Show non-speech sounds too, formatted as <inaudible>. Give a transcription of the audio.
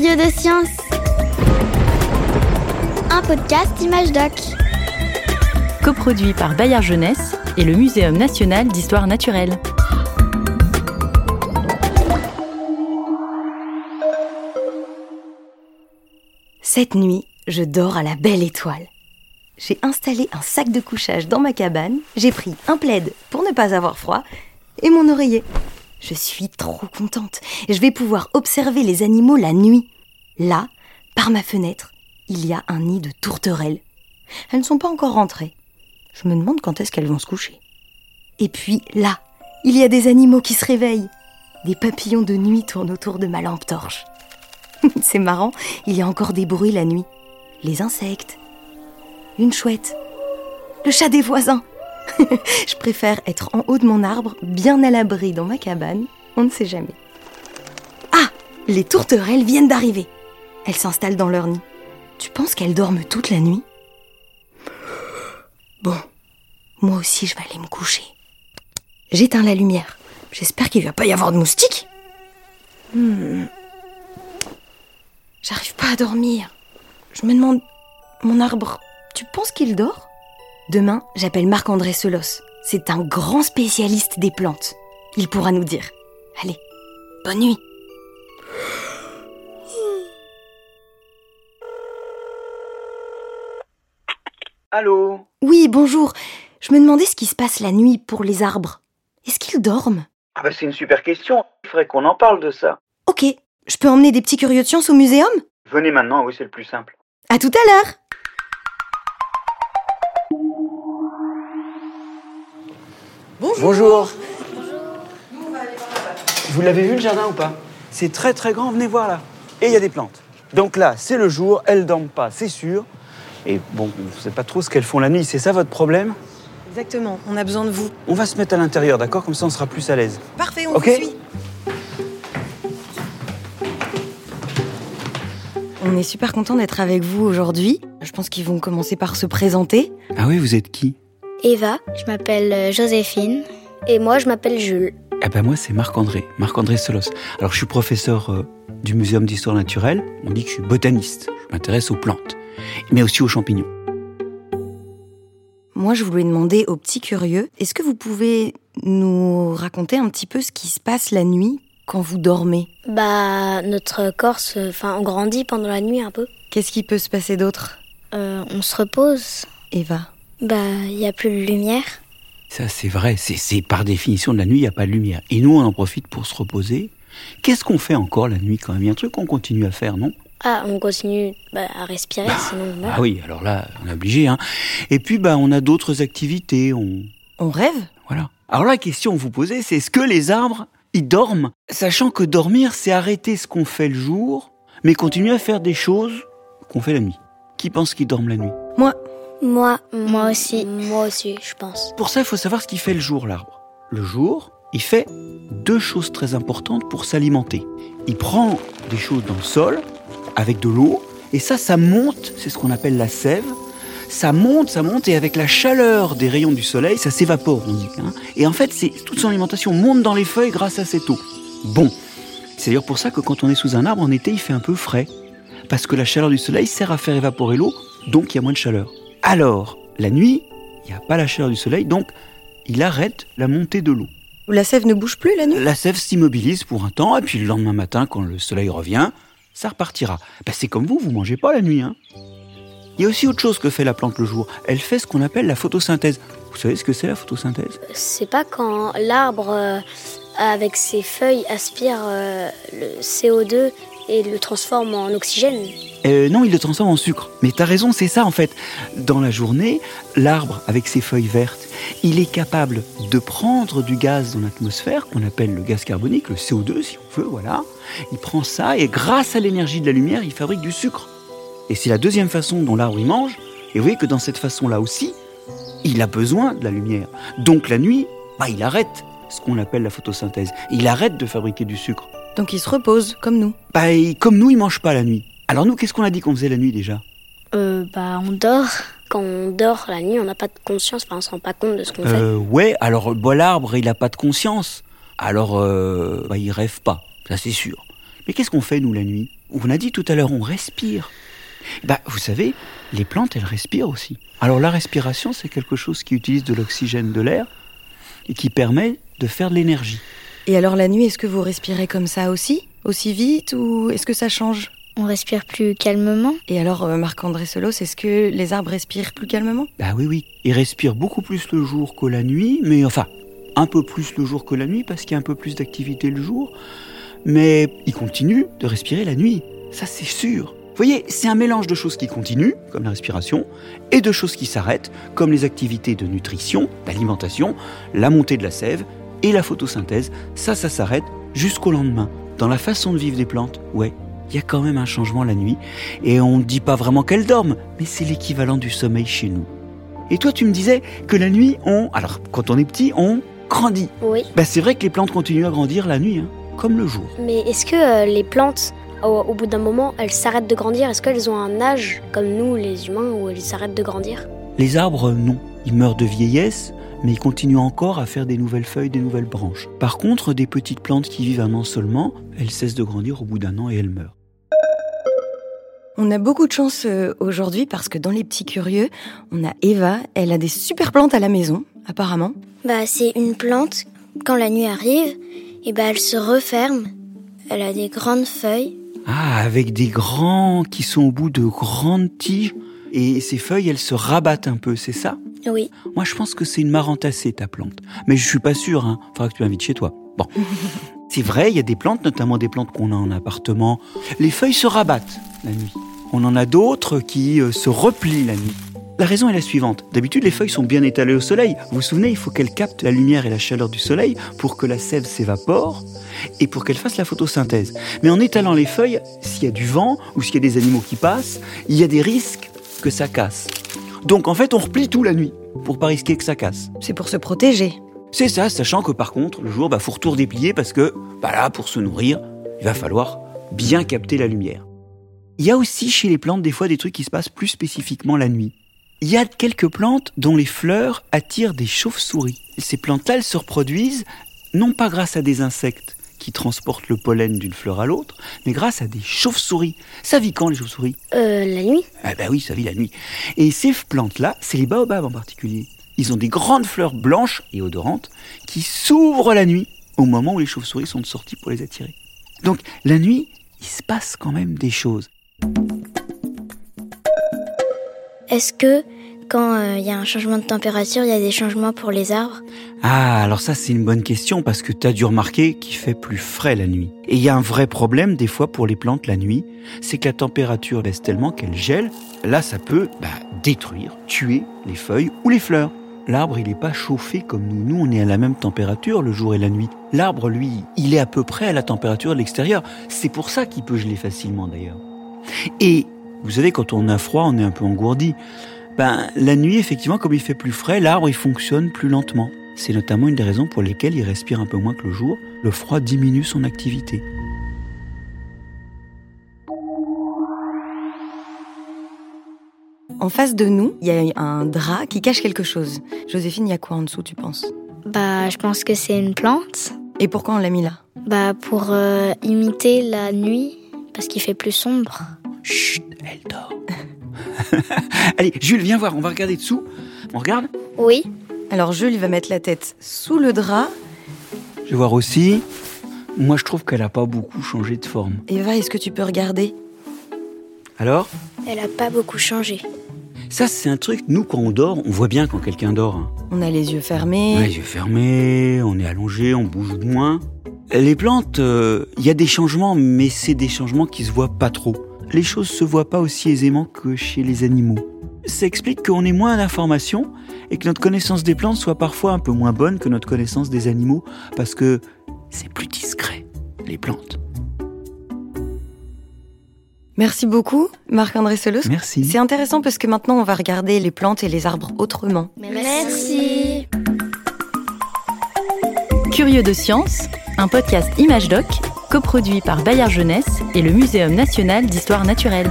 Curieux de science. Un podcast Image Doc. Coproduit par Bayard Jeunesse et le Muséum national d'histoire naturelle. Cette nuit, je dors à la belle étoile. J'ai installé un sac de couchage dans ma cabane, j'ai pris un plaid pour ne pas avoir froid et mon oreiller. Je suis trop contente. Je vais pouvoir observer les animaux la nuit. Là, par ma fenêtre, il y a un nid de tourterelles. Elles ne sont pas encore rentrées. Je me demande quand est-ce qu'elles vont se coucher. Et puis là, il y a des animaux qui se réveillent. Des papillons de nuit tournent autour de ma lampe torche. <laughs> C'est marrant, il y a encore des bruits la nuit. Les insectes. Une chouette. Le chat des voisins. <laughs> Je préfère être en haut de mon arbre, bien à l'abri dans ma cabane. On ne sait jamais. Ah Les tourterelles viennent d'arriver. Elles s'installent dans leur nid. Tu penses qu'elles dorment toute la nuit? Bon, moi aussi je vais aller me coucher. J'éteins la lumière. J'espère qu'il ne va pas y avoir de moustiques. Hmm. J'arrive pas à dormir. Je me demande, mon arbre, tu penses qu'il dort? Demain, j'appelle Marc-André Selos. C'est un grand spécialiste des plantes. Il pourra nous dire. Allez, bonne nuit. Allô Oui, bonjour. Je me demandais ce qui se passe la nuit pour les arbres. Est-ce qu'ils dorment? Ah bah c'est une super question. Il faudrait qu'on en parle de ça. Ok. Je peux emmener des petits curieux de science au muséum? Venez maintenant, oui c'est le plus simple. À tout à l'heure Bonjour. Vous l'avez vu le jardin ou pas? C'est très très grand, venez voir là. Et il y a des plantes. Donc là, c'est le jour, elles dorment pas, c'est sûr. Et bon, vous ne savez pas trop ce qu'elles font la nuit, c'est ça votre problème? Exactement, on a besoin de vous. On va se mettre à l'intérieur, d'accord? Comme ça on sera plus à l'aise. Parfait, on vous suit. On est super content d'être avec vous aujourd'hui. Je pense qu'ils vont commencer par se présenter. Ah oui, vous êtes qui? Eva, je m'appelle euh, Joséphine. Et moi, je m'appelle Jules. Eh ben moi c'est Marc-André, Marc-André Solos. Alors je suis professeur euh, du Muséum d'histoire naturelle. On dit que je suis botaniste. Je m'intéresse aux plantes, mais aussi aux champignons. Moi, je voulais demander aux petits curieux, est-ce que vous pouvez nous raconter un petit peu ce qui se passe la nuit quand vous dormez? Bah, notre corps, se- enfin, on grandit pendant la nuit un peu. Qu'est-ce qui peut se passer d'autre? Euh, on se repose. Eva Bah, il y a plus de lumière. Ça, c'est vrai. C'est, c'est par définition de la nuit, il n'y a pas de lumière. Et nous, on en profite pour se reposer. Qu'est-ce qu'on fait encore la nuit quand même? Il y a un truc qu'on continue à faire, non? Ah, on continue bah, à respirer, sinon on meurt. Ah oui, alors là, on est obligé. Hein. Et puis, bah, on a d'autres activités. On... On rêve? Voilà. Alors la question que vous posez, c'est est-ce que les arbres, ils dorment? Sachant que dormir, c'est arrêter ce qu'on fait le jour, mais continuer à faire des choses qu'on fait la nuit. Qui pense qu'ils dorment la nuit? Moi, Moi, moi aussi. Moi aussi, je pense. Pour ça, il faut savoir ce qu'il fait le jour, l'arbre. Le jour, il fait deux choses très importantes pour s'alimenter. Il prend des choses dans le sol, avec de l'eau, et ça, ça monte, c'est ce qu'on appelle la sève. Ça monte, ça monte, et avec la chaleur des rayons du soleil, ça s'évapore, on dit. hein. Et en fait, c'est toute son alimentation monte dans les feuilles grâce à cette eau. Bon, c'est d'ailleurs pour ça que quand on est sous un arbre, en été, il fait un peu frais. Parce que la chaleur du soleil sert à faire évaporer l'eau, donc il y a moins de chaleur. Alors, la nuit, il n'y a pas la chaleur du soleil, donc il arrête la montée de l'eau. la sève ne bouge plus la nuit? La sève s'immobilise pour un temps, et puis le lendemain matin, quand le soleil revient, ça repartira. Ben, c'est comme vous, vous mangez pas la nuit. Hein. Il y a aussi autre chose que fait la plante le jour. Elle fait ce qu'on appelle la photosynthèse. Vous savez ce que c'est la photosynthèse? C'est pas quand l'arbre, euh, avec ses feuilles, aspire euh, le CO2 et le transforme en oxygène. Euh, non, il le transforme en sucre. Mais t'as raison, c'est ça en fait. Dans la journée, l'arbre, avec ses feuilles vertes, il est capable de prendre du gaz dans l'atmosphère, qu'on appelle le gaz carbonique, le CO2 si on veut, voilà. Il prend ça et grâce à l'énergie de la lumière, il fabrique du sucre. Et c'est la deuxième façon dont l'arbre y mange. Et vous voyez que dans cette façon-là aussi, il a besoin de la lumière. Donc la nuit, bah, il arrête ce qu'on appelle la photosynthèse. Il arrête de fabriquer du sucre. Donc il se repose, comme nous. Bah, comme nous, il mange pas la nuit. Alors nous, qu'est-ce qu'on a dit qu'on faisait la nuit déjà? Euh, bah, on dort. Quand on dort la nuit, on n'a pas de conscience, enfin, on se rend pas compte de ce qu'on fait. euh, Ouais, alors bah, l'arbre, il a pas de conscience. Alors, euh, bah, il rêve pas, ça c'est sûr. Mais qu'est-ce qu'on fait, nous, la nuit? On a dit tout à l'heure, on respire. Bah, vous savez, les plantes, elles respirent aussi. Alors la respiration, c'est quelque chose qui utilise de l'oxygène de l'air et qui permet de faire de l'énergie. Et alors la nuit, est-ce que vous respirez comme ça aussi Aussi vite ou est-ce que ça change? On respire plus calmement. Et alors, euh, Marc-André Solos, est-ce que les arbres respirent plus calmement? Bah oui, oui. Ils respirent beaucoup plus le jour que la nuit, mais enfin, un peu plus le jour que la nuit parce qu'il y a un peu plus d'activité le jour. Mais ils continuent de respirer la nuit. Ça, c'est sûr. Vous voyez, c'est un mélange de choses qui continuent, comme la respiration, et de choses qui s'arrêtent, comme les activités de nutrition, d'alimentation, la montée de la sève et la photosynthèse. Ça, ça s'arrête jusqu'au lendemain. Dans la façon de vivre des plantes, ouais, il y a quand même un changement la nuit. Et on ne dit pas vraiment qu'elles dorment, mais c'est l'équivalent du sommeil chez nous. Et toi, tu me disais que la nuit, on. Alors, quand on est petit, on grandit. Oui. Bah, c'est vrai que les plantes continuent à grandir la nuit, hein, comme le jour. Mais est-ce que euh, les plantes, au, au bout d'un moment, elles s'arrêtent de grandir? Est-ce qu'elles ont un âge, comme nous, les humains, où elles s'arrêtent de grandir? Les arbres, non. Ils meurent de vieillesse, mais ils continuent encore à faire des nouvelles feuilles, des nouvelles branches. Par contre, des petites plantes qui vivent un an seulement, elles cessent de grandir au bout d'un an et elles meurent. On a beaucoup de chance euh, aujourd'hui parce que dans les petits curieux, on a Eva, elle a des super plantes à la maison, apparemment. Bah, c'est une plante. Quand la nuit arrive, et bah, elle se referme. Elle a des grandes feuilles. Ah, avec des grands qui sont au bout de grandes tiges. Et ces feuilles, elles se rabattent un peu, c'est ça? Oui. Moi, je pense que c'est une marantacée, ta plante. Mais je suis pas sûr, hein. Faudra que tu m'invites chez toi. Bon. <laughs> c'est vrai, il y a des plantes, notamment des plantes qu'on a en appartement. Les feuilles se rabattent la nuit. On en a d'autres qui euh, se replient la nuit. La raison est la suivante. D'habitude, les feuilles sont bien étalées au soleil. Vous vous souvenez, il faut qu'elles captent la lumière et la chaleur du soleil pour que la sève s'évapore et pour qu'elle fasse la photosynthèse. Mais en étalant les feuilles, s'il y a du vent ou s'il y a des animaux qui passent, il y a des risques que ça casse. Donc en fait, on replie tout la nuit pour pas risquer que ça casse. C'est pour se protéger. C'est ça, sachant que par contre, le jour, bah, faut retour déplier parce que, bah là, pour se nourrir, il va falloir bien capter la lumière. Il y a aussi chez les plantes des fois des trucs qui se passent plus spécifiquement la nuit. Il y a quelques plantes dont les fleurs attirent des chauves-souris. Ces plantes-là, elles se reproduisent non pas grâce à des insectes qui transportent le pollen d'une fleur à l'autre, mais grâce à des chauves-souris. Ça vit quand les chauves-souris? Euh, la nuit Ah bah oui, ça vit la nuit. Et ces plantes-là, c'est les baobabs en particulier. Ils ont des grandes fleurs blanches et odorantes qui s'ouvrent la nuit au moment où les chauves-souris sont sorties pour les attirer. Donc la nuit, il se passe quand même des choses. Est-ce que quand euh, il y a un changement de température, il y a des changements pour les arbres Ah, alors ça c'est une bonne question parce que tu as dû remarquer qu'il fait plus frais la nuit. Et il y a un vrai problème des fois pour les plantes la nuit, c'est que la température baisse tellement qu'elle gèle. Là, ça peut bah, détruire, tuer les feuilles ou les fleurs. L'arbre, il n'est pas chauffé comme nous. Nous, on est à la même température le jour et la nuit. L'arbre, lui, il est à peu près à la température de l'extérieur. C'est pour ça qu'il peut geler facilement d'ailleurs. Et vous savez, quand on a froid, on est un peu engourdi. Ben, la nuit, effectivement, comme il fait plus frais, l'arbre, il fonctionne plus lentement. C'est notamment une des raisons pour lesquelles il respire un peu moins que le jour. Le froid diminue son activité. En face de nous, il y a un drap qui cache quelque chose. Joséphine, il y a quoi en dessous, tu penses? Bah, je pense que c'est une plante. Et pourquoi on l'a mis là? Bah, pour euh, imiter la nuit, parce qu'il fait plus sombre. Chut, elle dort. <laughs> <laughs> Allez, Jules, viens voir, on va regarder dessous. On regarde Oui. Alors Jules, il va mettre la tête sous le drap. Je vais voir aussi. Moi, je trouve qu'elle a pas beaucoup changé de forme. Eva, est-ce que tu peux regarder? Alors? Elle a pas beaucoup changé. Ça, c'est un truc, nous, quand on dort, on voit bien quand quelqu'un dort. On a les yeux fermés. On a les yeux fermés, on est allongé, on bouge moins. Les plantes, euh, il y a des changements, mais c'est des changements qui se voient pas trop. Les choses se voient pas aussi aisément que chez les animaux. Ça explique qu'on ait moins d'informations et que notre connaissance des plantes soit parfois un peu moins bonne que notre connaissance des animaux, parce que c'est plus discret, les plantes. Merci beaucoup, Marc-André Solos. Merci. C'est intéressant parce que maintenant, on va regarder les plantes et les arbres autrement. Merci. Curieux de science, un podcast Image Doc, coproduit par Bayard Jeunesse et le Muséum national d'histoire naturelle.